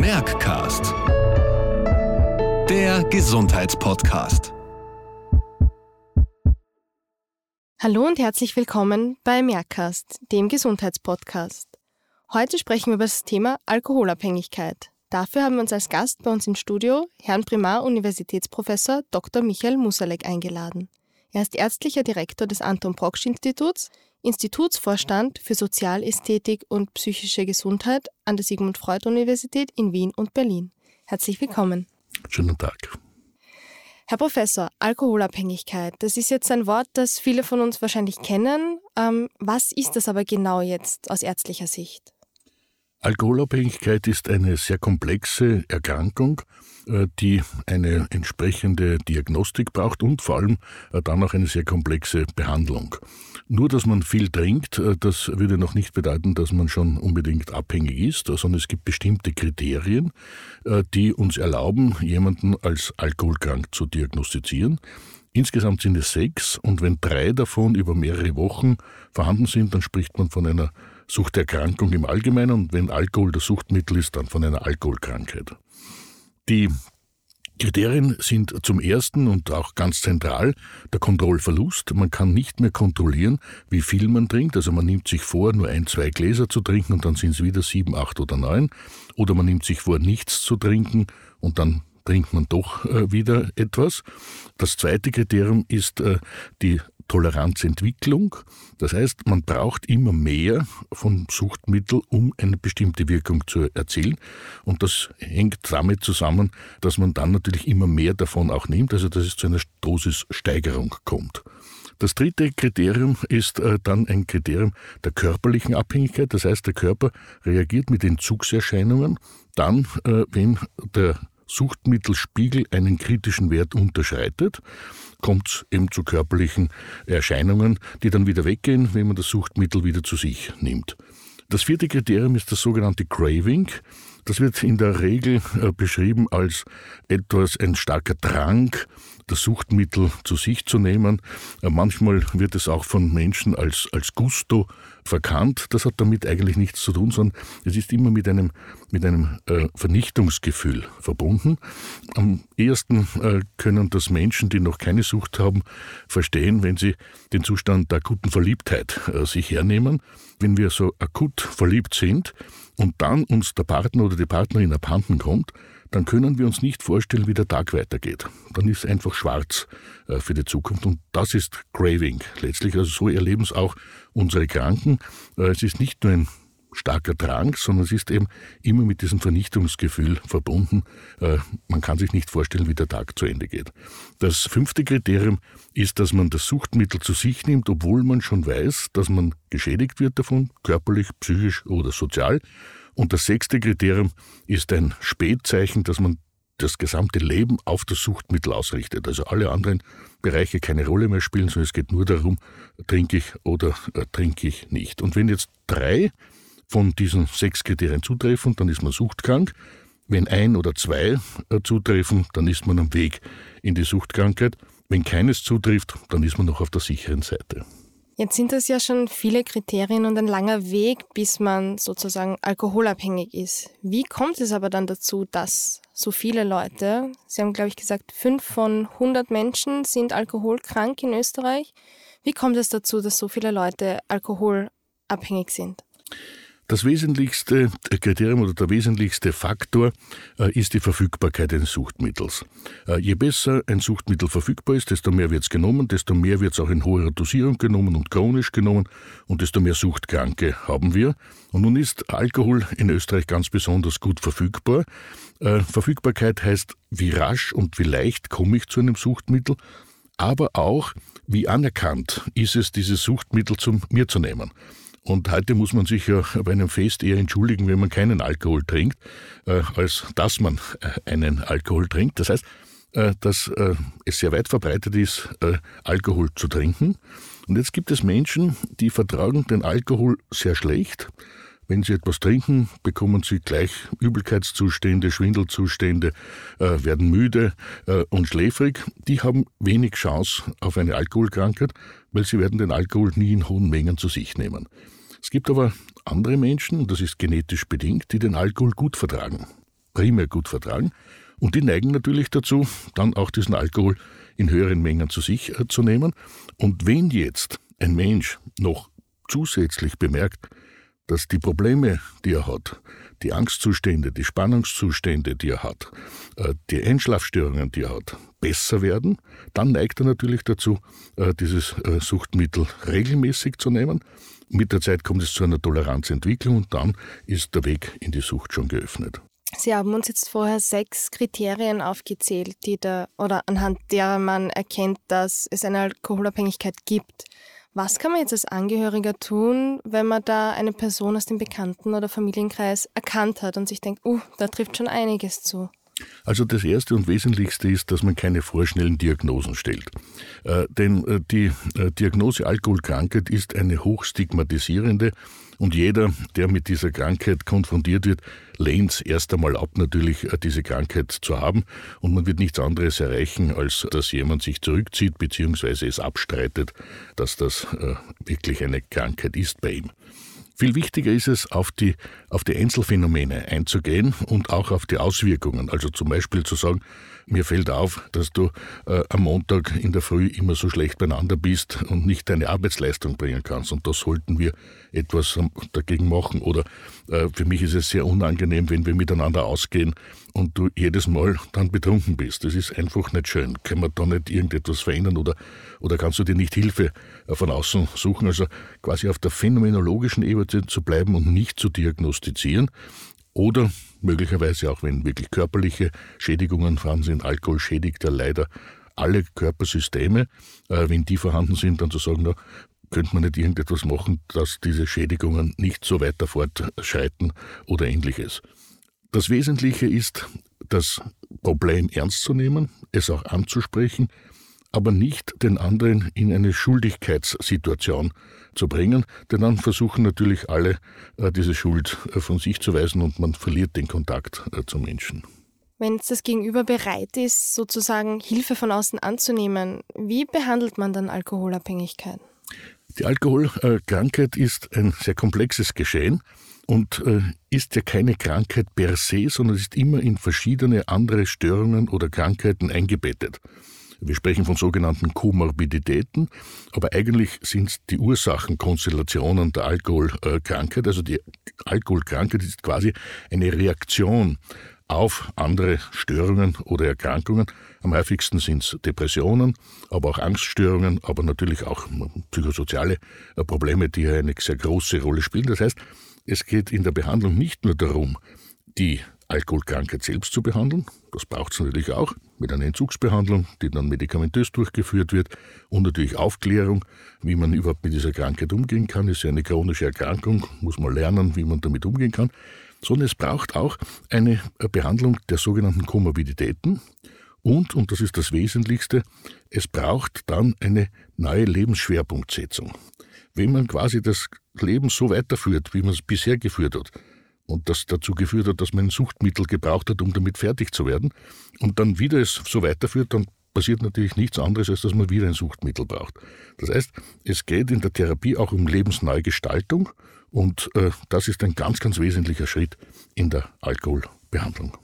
Merckcast. Der Gesundheitspodcast. Hallo und herzlich willkommen bei Merckcast, dem Gesundheitspodcast. Heute sprechen wir über das Thema Alkoholabhängigkeit. Dafür haben wir uns als Gast bei uns im Studio Herrn Primar-Universitätsprofessor Dr. Michael Musalek eingeladen. Er ist ärztlicher Direktor des Anton Proksch Instituts, Institutsvorstand für Sozialästhetik und psychische Gesundheit an der Sigmund Freud Universität in Wien und Berlin. Herzlich willkommen. Schönen Tag. Herr Professor, Alkoholabhängigkeit, das ist jetzt ein Wort, das viele von uns wahrscheinlich kennen. Ähm, was ist das aber genau jetzt aus ärztlicher Sicht? Alkoholabhängigkeit ist eine sehr komplexe Erkrankung, äh, die eine entsprechende Diagnostik braucht und vor allem äh, dann auch eine sehr komplexe Behandlung. Nur, dass man viel trinkt, äh, das würde noch nicht bedeuten, dass man schon unbedingt abhängig ist, sondern es gibt bestimmte Kriterien, die uns erlauben, jemanden als alkoholkrank zu diagnostizieren. Insgesamt sind es sechs und wenn drei davon über mehrere Wochen vorhanden sind, dann spricht man von einer Suchterkrankung im Allgemeinen und wenn Alkohol das Suchtmittel ist, dann von einer Alkoholkrankheit. Die Kriterien sind zum ersten und auch ganz zentral der Kontrollverlust. Man kann nicht mehr kontrollieren, wie viel man trinkt. Also man nimmt sich vor, nur ein, zwei Gläser zu trinken und dann sind es wieder sieben, acht oder neun. Oder man nimmt sich vor, nichts zu trinken und dann trinkt man doch äh, wieder etwas. Das zweite Kriterium ist äh, die Toleranzentwicklung. Das heißt, man braucht immer mehr von Suchtmitteln, um eine bestimmte Wirkung zu erzielen. Und das hängt damit zusammen, dass man dann natürlich immer mehr davon auch nimmt, also dass es zu einer Dosissteigerung kommt. Das dritte Kriterium ist äh, dann ein Kriterium der körperlichen Abhängigkeit. Das heißt, der Körper reagiert mit Entzugserscheinungen dann, äh, wenn der Suchtmittelspiegel einen kritischen Wert unterschreitet, kommt es eben zu körperlichen Erscheinungen, die dann wieder weggehen, wenn man das Suchtmittel wieder zu sich nimmt. Das vierte Kriterium ist das sogenannte Craving. Das wird in der Regel äh, beschrieben als etwas ein starker Drang, das Suchtmittel zu sich zu nehmen. Äh, manchmal wird es auch von Menschen als, als Gusto verkannt. Das hat damit eigentlich nichts zu tun, sondern es ist immer mit einem, mit einem äh, Vernichtungsgefühl verbunden. Am ehesten äh, können das Menschen, die noch keine Sucht haben, verstehen, wenn sie den Zustand der akuten Verliebtheit sich hernehmen. Wenn wir so akut verliebt sind und dann uns der Partner oder die Partnerin abhanden kommt, dann können wir uns nicht vorstellen, wie der Tag weitergeht. Dann ist einfach schwarz äh, für die Zukunft und das ist Craving letztlich. Also so erleben es auch unsere Kranken. Äh, es ist nicht nur ein starker Drang, sondern es ist eben immer mit diesem Vernichtungsgefühl verbunden. Äh, man kann sich nicht vorstellen, wie der Tag zu Ende geht. Das fünfte Kriterium ist, dass man das Suchtmittel zu sich nimmt, obwohl man schon weiß, dass man geschädigt wird davon, körperlich, psychisch oder sozial. Und das sechste Kriterium ist ein Spätzeichen, dass man das gesamte Leben auf das Suchtmittel ausrichtet. Also alle anderen Bereiche keine Rolle mehr spielen, sondern es geht nur darum, trinke ich oder äh, trinke ich nicht. Und wenn jetzt drei von diesen sechs Kriterien zutreffen, dann ist man suchtkrank. Wenn ein oder zwei äh, zutreffen, dann ist man am Weg in die Suchtkrankheit. Wenn keines zutrifft, dann ist man noch auf der sicheren Seite. Jetzt sind das ja schon viele Kriterien und ein langer Weg, bis man sozusagen alkoholabhängig ist. Wie kommt es aber dann dazu, dass so viele Leute, Sie haben glaube ich gesagt, fünf von 100 Menschen sind alkoholkrank in Österreich. Wie kommt es dazu, dass so viele Leute alkoholabhängig sind? Das wesentlichste Kriterium oder der wesentlichste Faktor äh, ist die Verfügbarkeit eines Suchtmittels. Äh, je besser ein Suchtmittel verfügbar ist, desto mehr wird es genommen, desto mehr wird es auch in hoher Dosierung genommen und chronisch genommen und desto mehr Suchtkranke haben wir. Und nun ist Alkohol in Österreich ganz besonders gut verfügbar. Äh, Verfügbarkeit heißt, wie rasch und wie leicht komme ich zu einem Suchtmittel, aber auch, wie anerkannt ist es, dieses Suchtmittel zu mir zu nehmen. Und heute muss man sich ja bei einem Fest eher entschuldigen, wenn man keinen Alkohol trinkt, äh, als dass man äh, einen Alkohol trinkt. Das heißt, äh, dass äh, es sehr weit verbreitet ist, äh, Alkohol zu trinken. Und jetzt gibt es Menschen, die vertragen den Alkohol sehr schlecht. Wenn sie etwas trinken, bekommen sie gleich Übelkeitszustände, Schwindelzustände, äh, werden müde und schläfrig. Die haben wenig Chance auf eine Alkoholkrankheit, weil sie werden den Alkohol nie in hohen Mengen zu sich nehmen. Es gibt aber andere Menschen, und das ist genetisch bedingt, die den Alkohol gut vertragen. primär gut vertragen. Und die neigen natürlich dazu, dann auch diesen Alkohol in höheren Mengen zu sich äh, zu nehmen. Und wenn jetzt ein Mensch noch zusätzlich bemerkt, dass die Probleme, die er hat, die Angstzustände, die Spannungszustände, die er hat, äh, die Einschlafstörungen, die er hat, besser werden, dann neigt er natürlich dazu, äh, dieses äh, Suchtmittel regelmäßig zu nehmen. Mit der Zeit kommt es zu einer Toleranzentwicklung und dann ist der Weg in die Sucht schon geöffnet. Sie haben uns jetzt vorher sechs Kriterien aufgezählt, die da oder anhand derer man erkennt, dass es eine Alkoholabhängigkeit gibt. Was kann man jetzt als Angehöriger tun, wenn man da eine Person aus dem Bekannten- oder Familienkreis erkannt hat und sich denkt, uh, da trifft schon einiges zu? Also das Erste und Wesentlichste ist, dass man keine vorschnellen Diagnosen stellt. Äh, denn äh, die äh, Diagnose Alkoholkrankheit ist eine hochstigmatisierende und jeder, der mit dieser Krankheit konfrontiert wird, lehnt erst einmal ab, natürlich äh, diese Krankheit zu haben und man wird nichts anderes erreichen, als dass jemand sich zurückzieht bzw. es abstreitet, dass das äh, wirklich eine Krankheit ist bei ihm. Viel wichtiger ist es, auf die, auf die Einzelfänomene einzugehen und auch auf die Auswirkungen. Also zum Beispiel zu sagen, mir fällt auf, dass du äh, am Montag in der Früh immer so schlecht beieinander bist und nicht deine Arbeitsleistung bringen kannst. Und da sollten wir etwas dagegen machen. Oder äh, für mich ist es sehr unangenehm, wenn wir miteinander ausgehen und du jedes Mal dann betrunken bist. Das ist einfach nicht schön. Kann man da nicht irgendetwas verändern oder, oder kannst du dir nicht Hilfe äh, von außen suchen? Also quasi auf der phänomenologischen Ebene zu bleiben und nicht zu diagnostizieren. Oder möglicherweise auch, wenn wirklich körperliche Schädigungen vorhanden sind. Alkohol schädigt ja leider alle Körpersysteme. Äh, wenn die vorhanden sind, dann zu sagen, na, könnte man nicht irgendetwas machen, dass diese Schädigungen nicht so weiter fortschreiten oder ähnliches. Das Wesentliche ist, das Problem ernst zu nehmen, es auch anzusprechen, aber nicht den anderen in eine Schuldigkeitssituation zu bringen, denn dann versuchen natürlich alle, äh, diese Schuld äh, von sich zu weisen und man verliert den Kontakt äh, zum Menschen. Wenn das Gegenüber bereit ist, sozusagen Hilfe von außen anzunehmen, wie behandelt man dann Alkoholabhängigkeit? Die Alkoholkrankheit ist ein sehr komplexes Geschehen und ist ja keine Krankheit per se, sondern ist immer in verschiedene andere Störungen oder Krankheiten eingebettet. Wir sprechen von sogenannten Komorbiditäten, aber eigentlich sind die Ursachenkonstellationen der Alkoholkrankheit. Also die Alkoholkrankheit ist quasi eine Reaktion auf andere Störungen oder Erkrankungen. Am häufigsten sind es Depressionen, aber auch Angststörungen, aber natürlich auch psychosoziale Probleme, die eine sehr große Rolle spielen. Das heißt, es geht in der Behandlung nicht nur darum, die Alkoholkrankheit selbst zu behandeln. Das braucht es natürlich auch mit einer Entzugsbehandlung, die dann medikamentös durchgeführt wird und natürlich Aufklärung, wie man überhaupt mit dieser Krankheit umgehen kann. Ist ja eine chronische Erkrankung, muss man lernen, wie man damit umgehen kann. Sondern es braucht auch eine Behandlung der sogenannten Komorbiditäten und, und das ist das Wesentlichste, es braucht dann eine neue Lebensschwerpunktsetzung. Wenn man quasi das Leben so weiterführt, wie man es bisher geführt hat, und das dazu geführt hat, dass man ein Suchtmittel gebraucht hat, um damit fertig zu werden und dann wieder es so weiterführt, dann passiert natürlich nichts anderes, als dass man wieder ein Suchtmittel braucht. Das heißt, es geht in der Therapie auch um Lebensneugestaltung und äh, das ist ein ganz, ganz wesentlicher Schritt in der Alkoholbehandlung.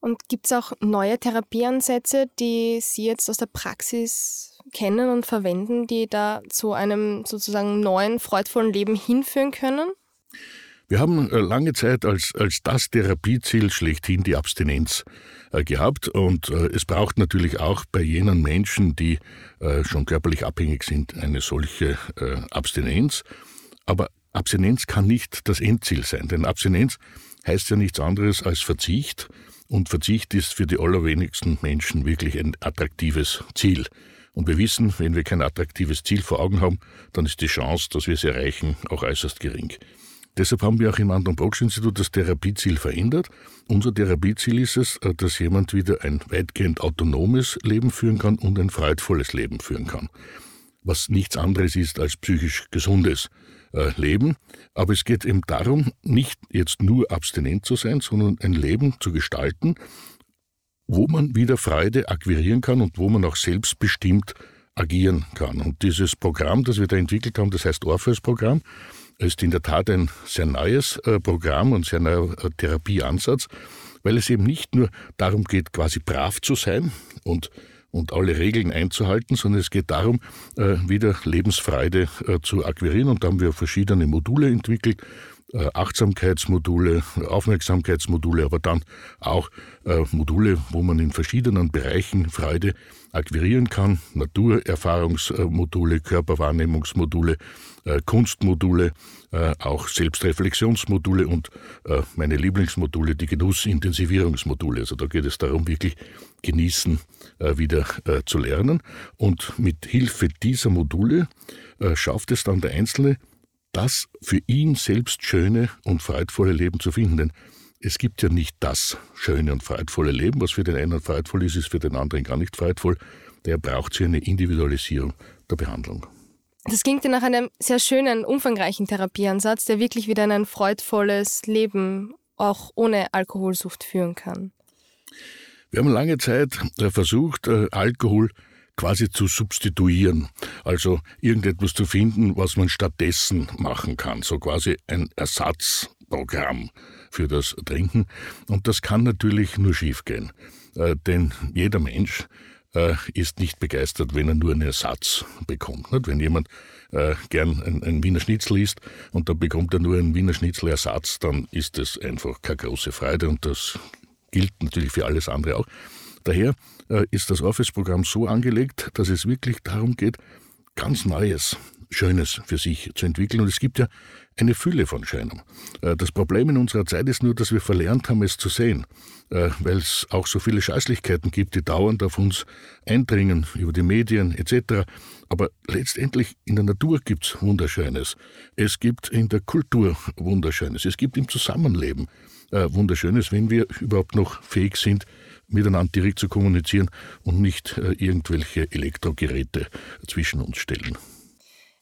Und gibt es auch neue Therapieansätze, die Sie jetzt aus der Praxis kennen und verwenden, die da zu einem sozusagen neuen, freudvollen Leben hinführen können? Wir haben äh, lange Zeit als, als das Therapieziel schlechthin die Abstinenz äh, gehabt und äh, es braucht natürlich auch bei jenen Menschen, die schon körperlich abhängig sind, eine solche Abstinenz. Aber Abstinenz kann nicht das Endziel sein, denn Abstinenz heißt ja nichts anderes als Verzicht und Verzicht ist für die allerwenigsten Menschen wirklich ein attraktives Ziel. Und wir wissen, wenn wir kein attraktives Ziel vor Augen haben, dann ist die Chance, dass wir es erreichen, auch äußerst gering. Deshalb haben wir auch im Anton Brocksch Institut das Therapieziel verändert. Unser Therapieziel ist es, äh, dass jemand wieder ein weitgehend autonomes Leben führen kann und ein freudvolles Leben führen kann. Was nichts anderes ist als psychisch gesundes äh, Leben. Aber es geht eben darum, nicht jetzt nur abstinent zu sein, sondern ein Leben zu gestalten, wo man wieder Freude akquirieren kann und wo man auch selbstbestimmt agieren kann. Und dieses Programm, das wir da entwickelt haben, das heißt Orpheus-Programm, ist in der Tat ein sehr neues äh, Programm und sehr neuer äh, Therapieansatz, weil es eben nicht nur darum geht, quasi brav zu sein und und alle Regeln einzuhalten, sondern es geht darum, äh, wieder Lebensfreude zu akquirieren. Und da haben wir verschiedene Module entwickelt, Achtsamkeitsmodule, Aufmerksamkeitsmodule, aber dann auch Module, wo man in verschiedenen Bereichen Freude akquirieren kann. Naturerfahrungsmodule, Körperwahrnehmungsmodule, Kunstmodule, auch Selbstreflexionsmodule und meine Lieblingsmodule, die Genussintensivierungsmodule. Also da geht es darum, wirklich genießen wieder zu lernen. Und mit Hilfe dieser Module schafft es dann der Einzelne, das für ihn selbst schöne und freudvolle Leben zu finden. Denn es gibt ja nicht das schöne und freudvolle Leben. Was für den einen freudvoll ist, ist für den anderen gar nicht freudvoll. Der braucht hier eine Individualisierung der Behandlung. Das klingt ja nach einem sehr schönen, umfangreichen Therapieansatz, der wirklich wieder in ein freudvolles Leben auch ohne Alkoholsucht führen kann. Wir haben lange Zeit äh, versucht, äh, Alkohol quasi zu substituieren. Also irgendetwas zu finden, was man stattdessen machen kann. So quasi ein Ersatzprogramm für das Trinken. Und das kann natürlich nur schiefgehen. Äh, denn jeder Mensch äh, ist nicht begeistert, wenn er nur einen Ersatz bekommt. Wenn jemand äh, gern ein, ein, Wiener Schnitzel isst und dann bekommt er nur einen Wiener Schnitzel-Ersatz, dann ist das einfach keine große Freude und das gilt natürlich für alles andere auch. Daher äh, ist das Office-Programm so angelegt, dass es wirklich darum geht, ganz Neues, Schönes für sich zu entwickeln. Und es gibt ja eine Fülle von Schönem. Äh, das Problem in unserer Zeit ist nur, dass wir verlernt haben, es zu sehen, äh, weil es auch so viele Scheißlichkeiten gibt, die dauernd auf uns eindringen, über die Medien etc. Aber letztendlich in der Natur gibt es Wunderschönes. Es gibt in der Kultur Wunderschönes. Es gibt im Zusammenleben Wunderschönes, wenn wir überhaupt noch fähig sind, miteinander direkt zu kommunizieren und nicht äh, irgendwelche Elektrogeräte zwischen uns stellen.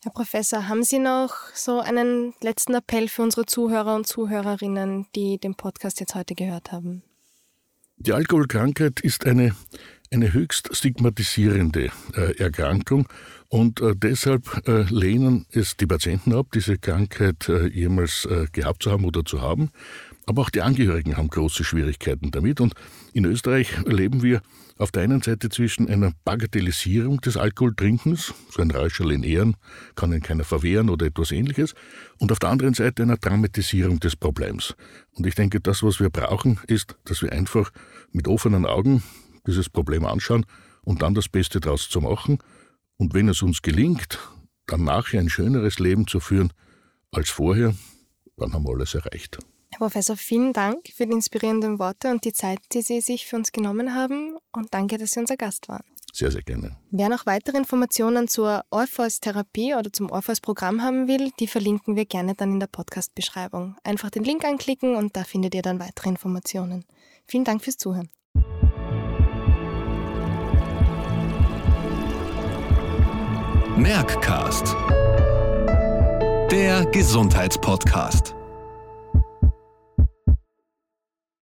Herr Professor, haben Sie noch so einen letzten Appell für unsere Zuhörer und Zuhörerinnen, die den Podcast jetzt heute gehört haben? Die Alkoholkrankheit ist eine, eine höchst stigmatisierende äh, Erkrankung und äh, deshalb äh, lehnen es die Patienten ab, diese Krankheit äh, jemals äh, gehabt zu haben oder zu haben. Aber auch die Angehörigen haben große Schwierigkeiten damit. Und in Österreich leben wir auf der einen Seite zwischen einer Bagatellisierung des Alkoholtrinkens, so ein Räuscherl in Ehren kann ihn keiner verwehren oder etwas ähnliches, und auf der anderen Seite einer Dramatisierung des Problems. Und ich denke, das, was wir brauchen, ist, dass wir einfach mit offenen Augen dieses Problem anschauen und dann das Beste daraus zu machen. Und wenn es uns gelingt, dann nachher ein schöneres Leben zu führen als vorher, dann haben wir alles erreicht. Herr Professor, vielen Dank für die inspirierenden Worte und die Zeit, die Sie sich für uns genommen haben. Und danke, dass Sie unser Gast waren. Sehr, sehr gerne. Wer noch weitere Informationen zur Orpheus-Therapie oder zum Orpheus-Programm haben will, die verlinken wir gerne dann in der Podcast-Beschreibung. Einfach den Link anklicken und da findet ihr dann weitere Informationen. Vielen Dank fürs Zuhören. Merckcast. Der Gesundheitspodcast.